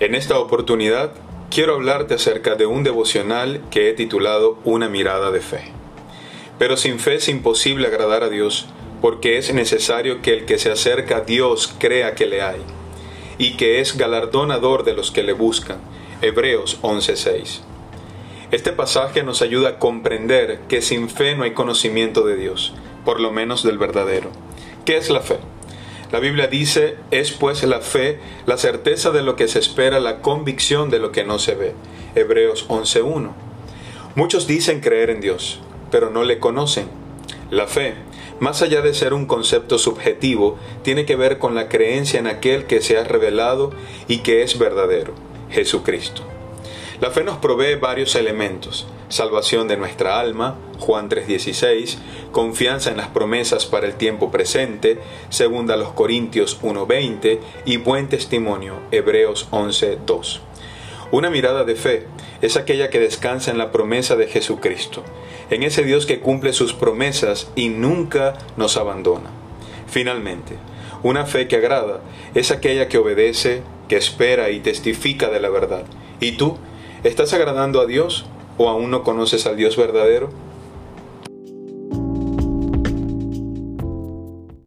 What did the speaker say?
En esta oportunidad quiero hablarte acerca de un devocional que he titulado Una mirada de fe. Pero sin fe es imposible agradar a Dios porque es necesario que el que se acerca a Dios crea que le hay y que es galardonador de los que le buscan. Hebreos 11:6. Este pasaje nos ayuda a comprender que sin fe no hay conocimiento de Dios, por lo menos del verdadero. ¿Qué es la fe? La Biblia dice, es pues la fe, la certeza de lo que se espera, la convicción de lo que no se ve. Hebreos 11.1. Muchos dicen creer en Dios, pero no le conocen. La fe, más allá de ser un concepto subjetivo, tiene que ver con la creencia en aquel que se ha revelado y que es verdadero, Jesucristo. La fe nos provee varios elementos, salvación de nuestra alma, Juan 3:16, confianza en las promesas para el tiempo presente, segunda los Corintios 1:20 y buen testimonio, Hebreos 11:2. Una mirada de fe es aquella que descansa en la promesa de Jesucristo, en ese Dios que cumple sus promesas y nunca nos abandona. Finalmente, una fe que agrada es aquella que obedece, que espera y testifica de la verdad. ¿Y tú? ¿Estás agradando a Dios o aún no conoces al Dios verdadero?